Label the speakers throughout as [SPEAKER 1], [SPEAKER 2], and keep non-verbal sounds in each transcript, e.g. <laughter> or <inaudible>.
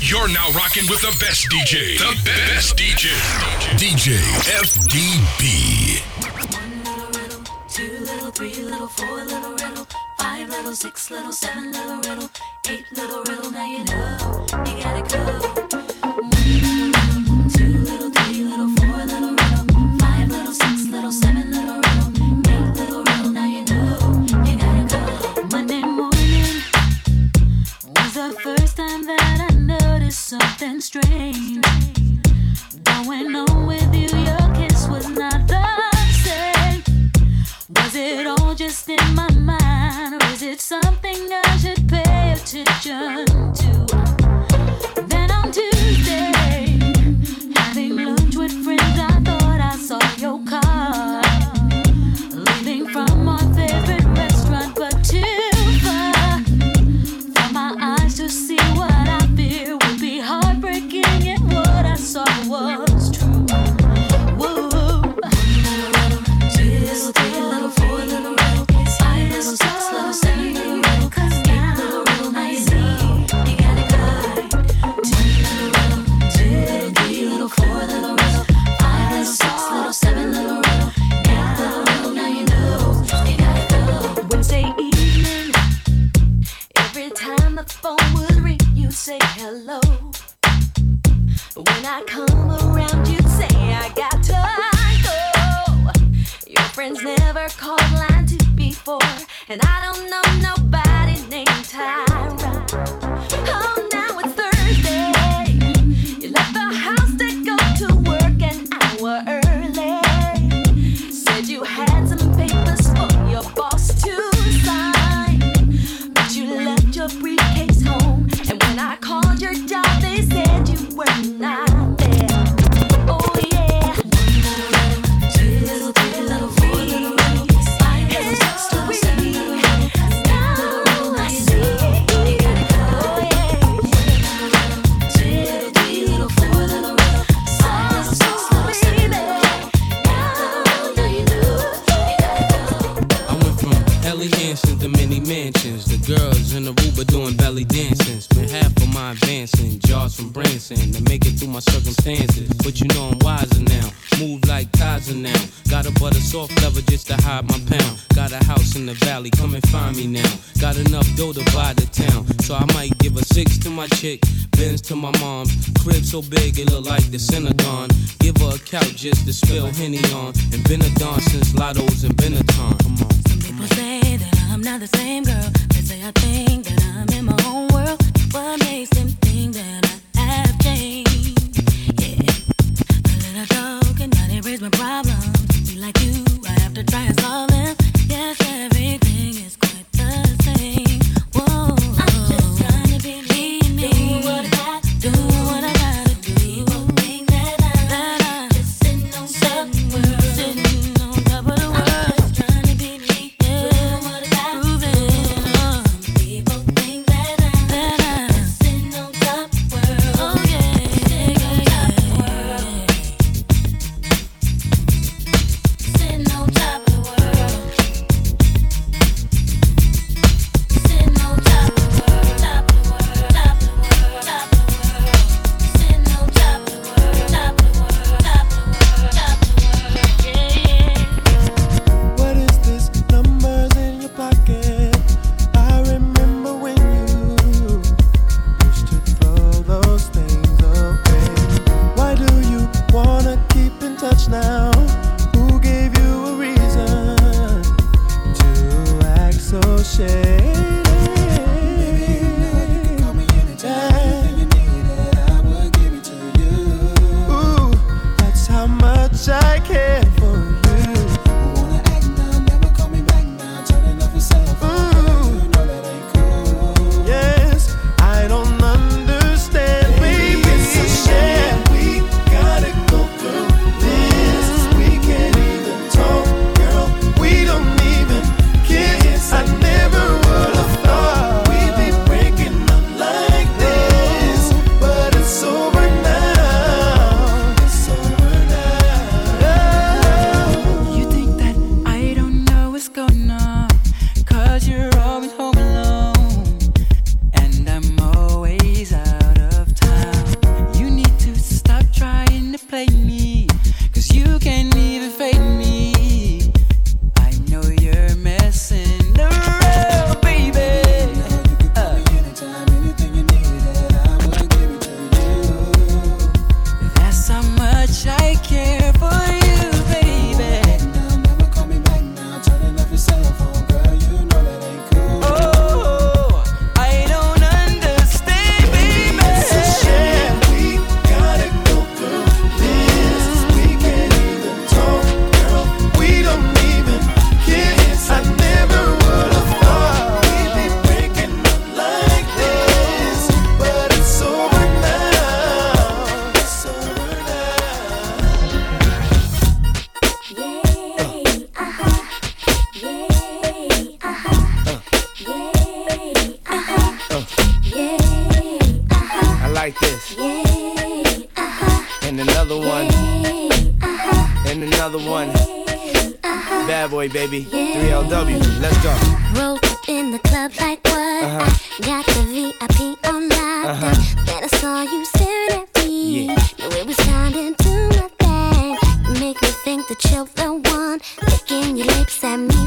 [SPEAKER 1] You're now rocking with the best DJ. The best DJ. DJ FDB.
[SPEAKER 2] Little riddle, five little, six little, seven little riddle, eight little riddle. Now you know you gotta go. something strange going on with you. Your kiss was not the same. Was it all just in my mind, or is it something I should pay attention? friends never called line to before, and I don't know nobody named
[SPEAKER 3] Ty. got a house in the valley, come and find me now. Got enough dough to buy the town, so I might give a six to my chick, Benz to my mom. Crib so big it look like the Synagogue. Give her a couch just to spill Henny on, and been a don since Lotto's and Benetton. Come on.
[SPEAKER 2] Some people say that I'm not the same girl. They say I think that I'm in my own world. What makes them think that?
[SPEAKER 4] Baby. 3LW. Let's go.
[SPEAKER 5] Roll up in the club like what?
[SPEAKER 4] Uh-huh.
[SPEAKER 5] I got the VIP on lock.
[SPEAKER 4] Uh-huh.
[SPEAKER 5] Then I saw you staring at me.
[SPEAKER 4] Yeah.
[SPEAKER 5] Knew it was time to do my thing. You make me think that you're the one. Licking your lips at me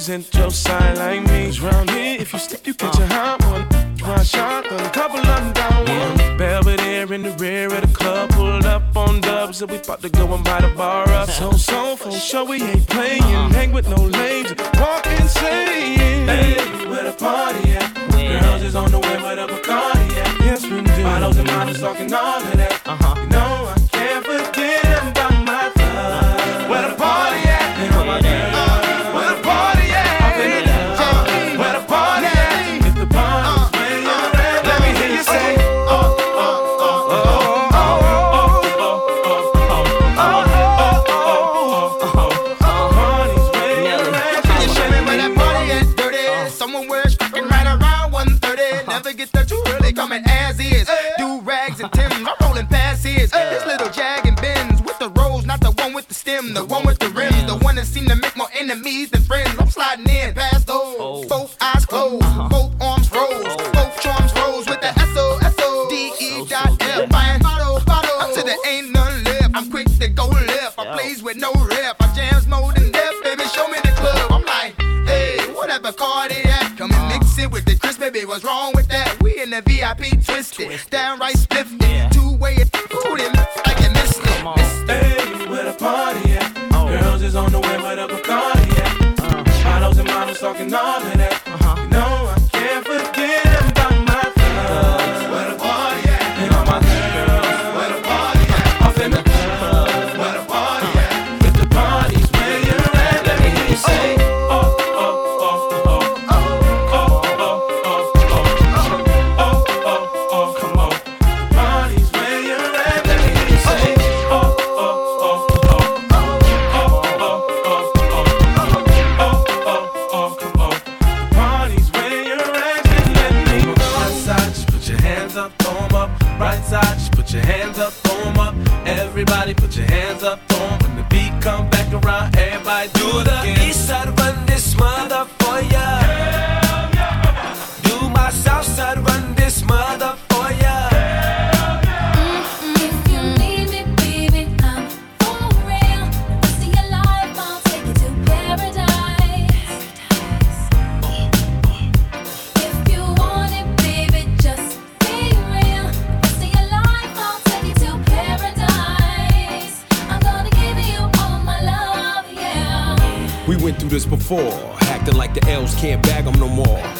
[SPEAKER 6] represent your side like me. 'Cause round here, if you slip, you catch a hot one. One shot, then a couple of them down one. Belvedere in the rear of the club, pulled up on dubs, and we about to go and buy the bar up. So, so, for sure, we ain't playing. Hang with no lames, walk insane. Hey, the
[SPEAKER 7] one with the rims, the one that seem to make more enemies than friends. I'm sliding in past those, both eyes closed, both arms rose, both charms rose with the S O S O D E dot F. Buying bottle, bottle, until there ain't none left. I'm quick to go left. I plays with no rep. I jams more than death, baby. Show me the club. I'm like, hey, whatever card it at. Come and mix it with the crisp, baby. What's wrong with that? We in the VIP twisted, downright spliffed it. Two way it, ooh, they look like you missed it. Missed it.
[SPEAKER 6] Hey, where the party at? Girls is on the way with a Bacardi at. Models and models talking all of that. You
[SPEAKER 8] acting like the elves can't bag 'em no more.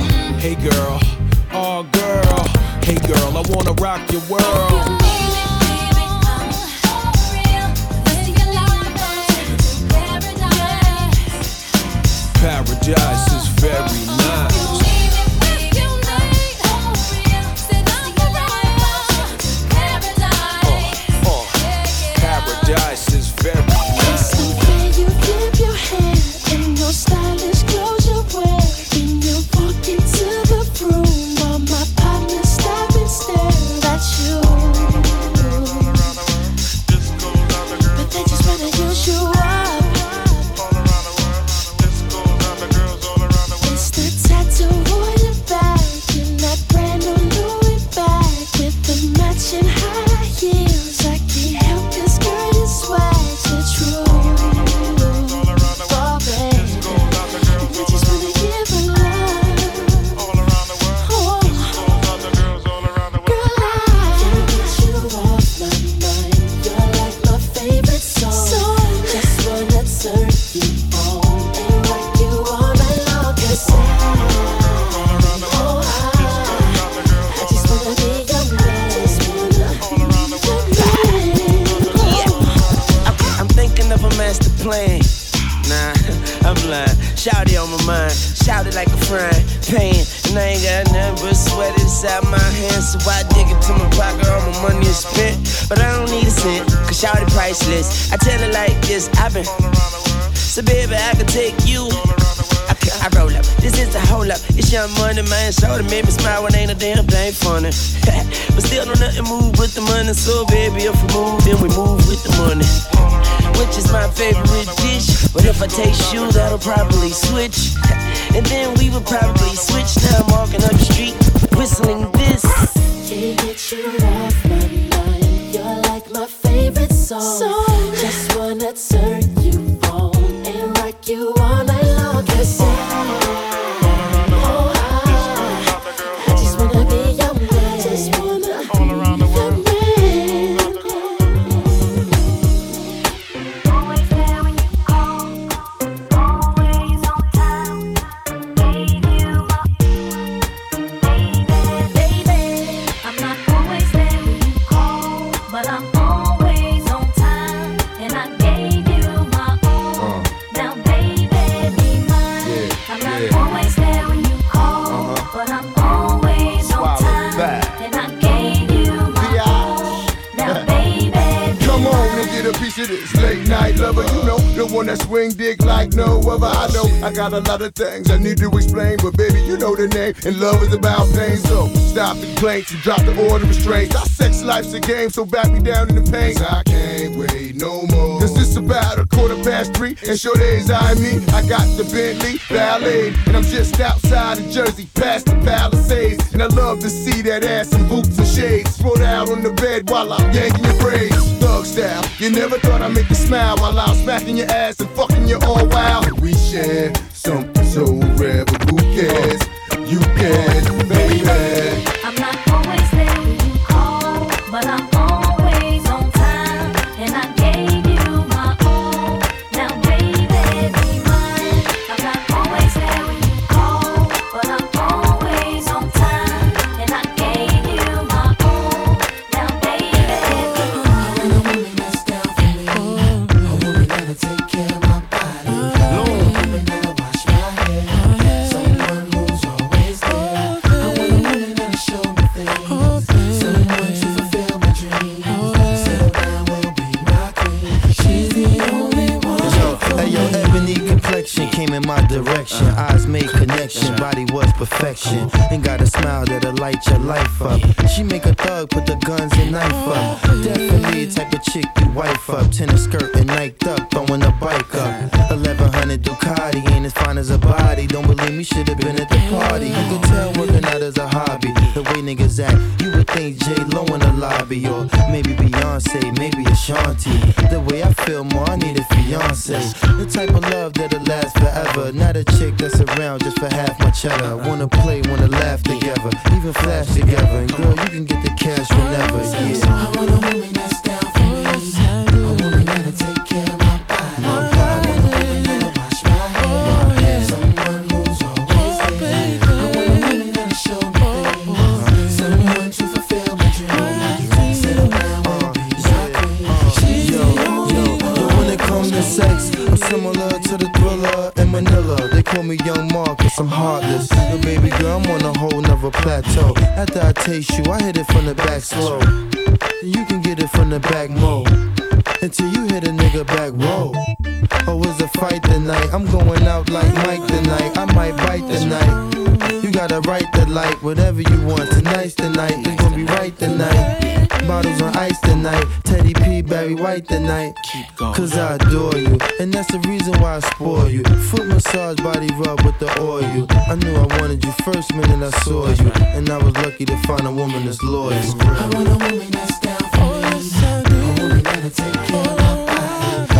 [SPEAKER 8] Hey, girl. Oh, girl. Hey, girl, I wanna rock your world. Paradise
[SPEAKER 4] playing. Nah, <laughs> I'm lying. Shout it on my mind. Shout it like a frying pan. And I ain't got nothing but sweat inside my hands. So I dig into my pocket, all my money is spent. But I don't need a cent, cause shout it priceless. I tell it like this, I've been. So baby, I can take you. I, I roll up. This is the whole up. It's young money, man. Show to make me smile when ain't a damn thing funny. <laughs> but still don't nothing move with the money. So baby, if we move, then we move with the money. Which is my favorite dish. But if I taste you, that'll probably switch. <laughs> And then we would probably switch. Now I'm walking up the street, whistling this.
[SPEAKER 2] Can't get you off my mind. You're like my favorite song. Just wanna turn you on and rock you all night long. 'Cause oh,
[SPEAKER 9] get a piece of this late night lover. You know, the one that swing dick like no other. I know I got a lot of things I need to explain, but baby, you know the name. And love is about pain. So stop the complaints and drop the order of restraints. Our sex life's a game, so back me down in the pain. I can't wait no more. About a quarter past three, and sure days I me. I got the Bentley Ballet, and I'm just outside of Jersey, past the Palisades. And I love to see that ass in boots and shades. Spread out on the bed while I'm yanking your braids. Thug style, you never thought I'd make you smile while I'm smacking your ass and fucking you all wild. We share something so rare, but who cares? You can, baby.
[SPEAKER 10] And
[SPEAKER 11] got a smile that'll light your life up. She make a thug, put the guns and knife up. Definitely type of chick you wife up. Tennis skirt and niked up, throwing a bike up. 1100 Ducati ain't as fine as a body. Don't believe me, should've been at the party. You can tell working out is a hobby. Niggas act, you would think J Lo in the lobby, or maybe Beyonce, maybe Ashanti. The way I feel more, I need a fiance. The type of love that'll last forever. Not a chick that's around just for half my cheddar. Wanna play, wanna laugh together, even flash together. And girl, you can get the cash whenever, yeah. I want a woman that's down for me. Take taste you, I hit it from the back slow. You can get it from the back mo. Until you hit a nigga back whoa. Oh, it's a fight tonight. I'm going out like Mike tonight. I might bite tonight. You gotta write the light, whatever you want. Tonight's the night, it's gonna be right tonight. Bottles on ice tonight. Teddy P, Barry White tonight. Cause I adore you. And that's the reason why I spoil you. Foot massage, body rub with the oil. I knew I wanted you first minute I saw you. And I was lucky to find a woman that's loyal. I want a woman that's down for me. A woman that'll take care of